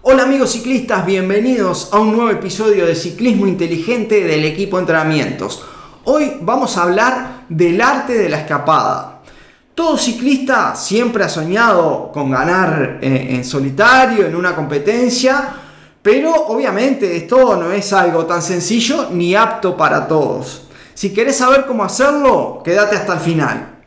Hola amigos ciclistas, bienvenidos a un nuevo episodio de Ciclismo Inteligente del equipo Entrenamientos. Hoy vamos a hablar del arte de la escapada. Todo ciclista siempre ha soñado con ganar eh, en solitario, en una competencia, pero obviamente esto no es algo tan sencillo ni apto para todos. Si querés saber cómo hacerlo, quédate hasta el final.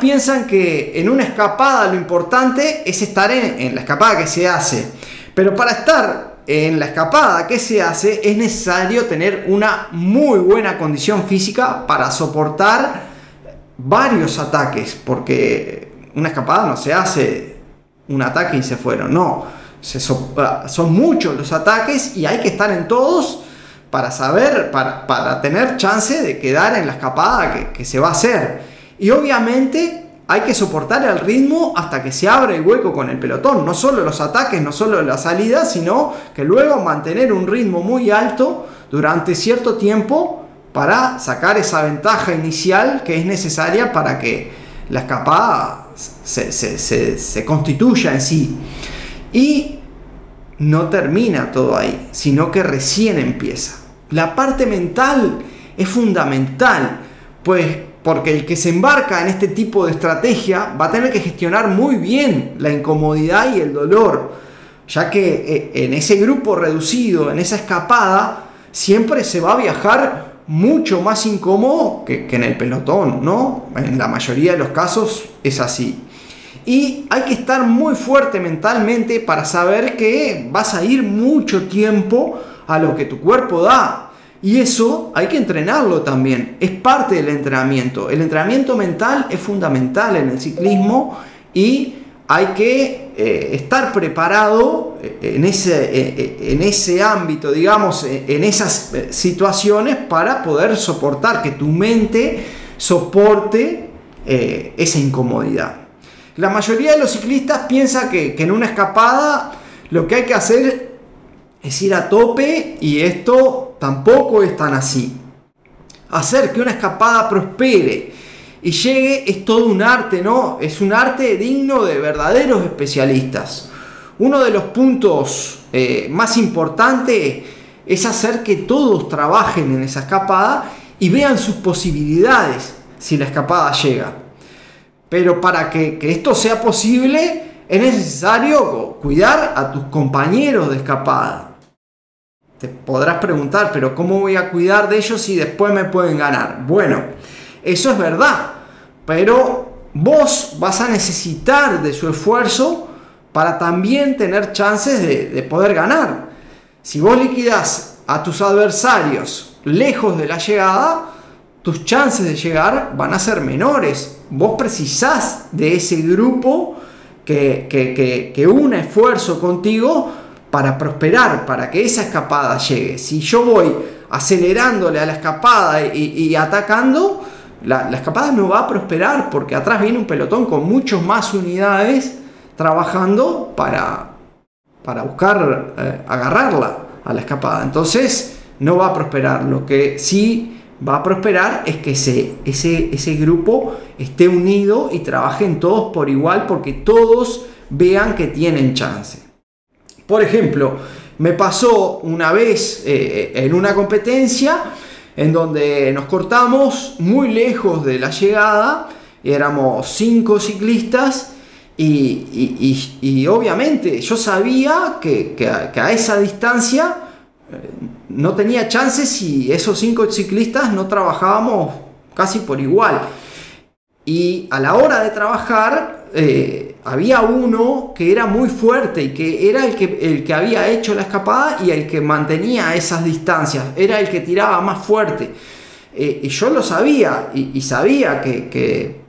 Piensan que en una escapada lo importante es estar en, la escapada que se hace. Pero para estar en la escapada que se hace es necesario tener una muy buena condición física para soportar varios ataques. Porque una escapada no se hace un ataque y se fueron. No, ah, son muchos los ataques y hay que estar en todos para saber, para, tener chance de quedar en la escapada que, que se va a hacer. Y obviamente hay que soportar el ritmo hasta que se abra el hueco con el pelotón. No solo los ataques, no solo la salida, sino que luego mantener un ritmo muy alto durante cierto tiempo para sacar esa ventaja inicial que es necesaria para que la escapada se, se constituya en sí. Y no termina todo ahí, sino que recién empieza. La parte mental es fundamental, pues porque el que se embarca en este tipo de estrategia va a tener que gestionar muy bien la incomodidad y el dolor, ya que eh, en ese grupo reducido, en esa escapada, siempre se va a viajar mucho más incómodo que, en el pelotón, ¿no? En la mayoría de los casos es así. Y hay que estar muy fuerte mentalmente para saber que vas a ir mucho tiempo a lo que tu cuerpo da. Y eso hay que entrenarlo también, es parte del entrenamiento. El entrenamiento mental es fundamental en el ciclismo y hay que eh, estar preparado eh, en ese, eh, en ese ámbito, digamos, en esas situaciones para poder soportar, que tu mente soporte esa incomodidad. La mayoría de los ciclistas piensa que, que en una escapada lo que hay que hacer es ir a tope y esto tampoco es tan así. Hacer que una escapada prospere y llegue es todo un arte, ¿no? Es un arte digno de verdaderos especialistas. Uno de los puntos eh, más importantes es hacer que todos trabajen en esa escapada y vean sus posibilidades si la escapada llega. Pero para que, que esto sea posible es necesario cuidar a tus compañeros de escapada te podrás preguntar, pero ¿cómo voy a cuidar de ellos si después me pueden ganar? Bueno, eso es verdad, pero vos vas a necesitar de su esfuerzo para también tener chances de, poder ganar. Si vos liquidas a tus adversarios lejos de la llegada, tus chances de llegar van a ser menores. Vos precisás de ese grupo que, que, que une esfuerzo contigo para prosperar, para que esa escapada llegue. Si yo voy acelerándole a la escapada y, atacando, la, escapada no va a prosperar porque atrás viene un pelotón con muchas más unidades trabajando para, para buscar eh, agarrarla a la escapada. Entonces no va a prosperar. Lo que sí va a prosperar es que ese, ese, ese grupo esté unido y trabajen todos por igual porque todos vean que tienen chance. Por ejemplo, me pasó una vez eh, en una competencia en donde nos cortamos muy lejos de la llegada, éramos cinco ciclistas y, obviamente yo sabía que, a, esa distancia eh, no tenía chances si esos cinco ciclistas no trabajábamos casi por igual. Y a la hora de trabajar, eh, había uno que era muy fuerte y que era el que, el que había hecho la escapada y el que mantenía esas distancias, era el que tiraba más fuerte. Eh, y yo lo sabía y, sabía que, que,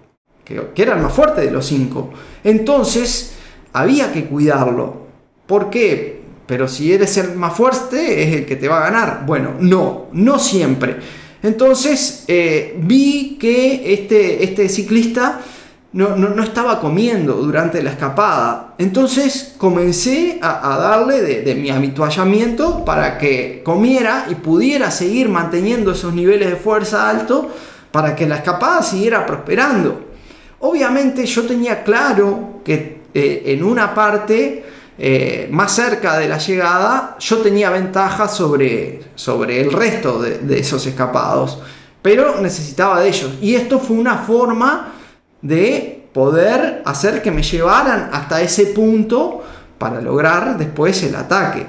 era el más fuerte de los cinco. Entonces había que cuidarlo. ¿Por qué? Pero si eres el más fuerte es el que te va a ganar. Bueno, no, no siempre. Entonces eh, vi que este, este ciclista no, no, estaba comiendo durante la escapada. Entonces comencé a, darle de, mi habituallamiento para que comiera y pudiera seguir manteniendo esos niveles de fuerza alto para que la escapada siguiera prosperando. Obviamente yo tenía claro que eh, en una parte eh, más cerca de la llegada yo tenía ventaja sobre, sobre el resto de esos escapados, pero necesitaba de ellos. Y esto fue una forma de poder hacer que me llevaran hasta ese punto para lograr después el ataque.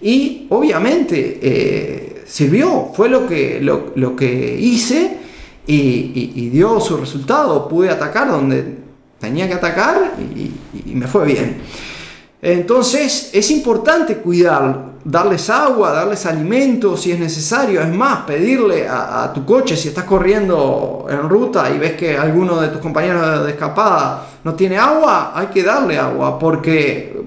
Y obviamente eh, sirvió, fue lo que, lo, que hice y, dio su resultado. Pude atacar donde tenía que atacar y me fue bien. Entonces es importante cuidar, darles agua, darles alimento si es necesario. Es más, pedirle a, tu coche si estás corriendo en ruta y ves que alguno de tus compañeros de escapada no tiene agua, hay que darle agua porque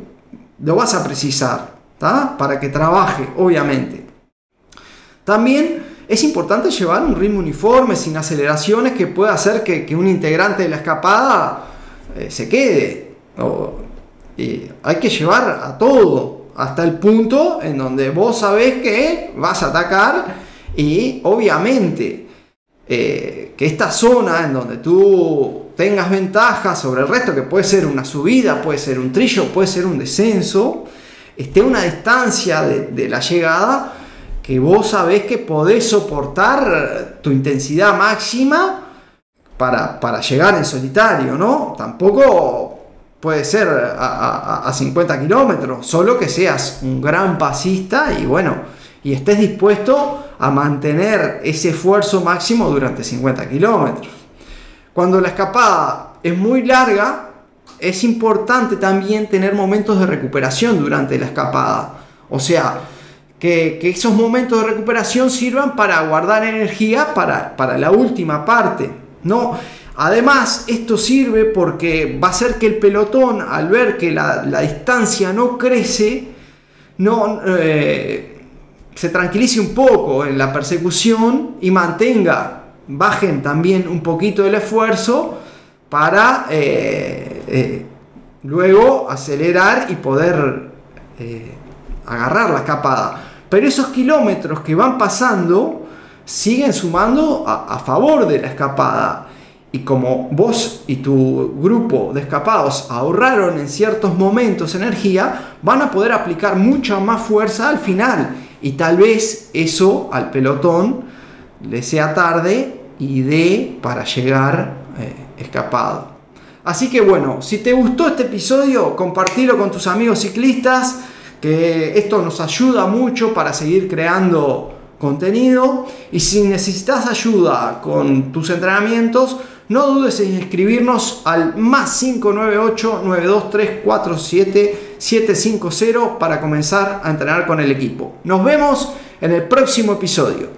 lo vas a precisar para que trabaje, obviamente. También es importante llevar un ritmo uniforme, sin aceleraciones, que pueda hacer que, un integrante de la escapada eh, se quede hay que llevar a todo hasta el punto en donde vos sabés que vas a atacar y obviamente eh, que esta zona en donde tú tengas ventaja sobre el resto, que puede ser una subida, puede ser un trillo, puede ser un descenso, esté una distancia de, la llegada que vos sabés que podés soportar tu intensidad máxima para, para llegar en solitario, ¿no? Tampoco puede ser a, 50 kilómetros, solo que seas un gran pasista y bueno, y estés dispuesto a mantener ese esfuerzo máximo durante 50 kilómetros. Cuando la escapada es muy larga, es importante también tener momentos de recuperación durante la escapada. O sea, que, esos momentos de recuperación sirvan para guardar energía para, para la última parte. No, Además, esto sirve porque va a hacer que el pelotón, al ver que la, distancia no crece, no, eh, se tranquilice un poco en la persecución y mantenga, bajen también un poquito el esfuerzo para eh, eh, luego acelerar y poder agarrar la escapada. Pero esos kilómetros que van pasando siguen sumando a favor de la escapada y como vos y tu grupo de escapados ahorraron en ciertos momentos energía, van a poder aplicar mucha más fuerza al final. Y tal vez eso al pelotón le sea tarde y dé para llegar eh, escapado. Así que bueno, si te gustó este episodio, compartilo con tus amigos ciclistas, que esto nos ayuda mucho para seguir creando contenido. Y si necesitas ayuda con tus entrenamientos, no dudes en escribirnos al más 598-92347-750 para comenzar a entrenar con el equipo. Nos vemos en el próximo episodio.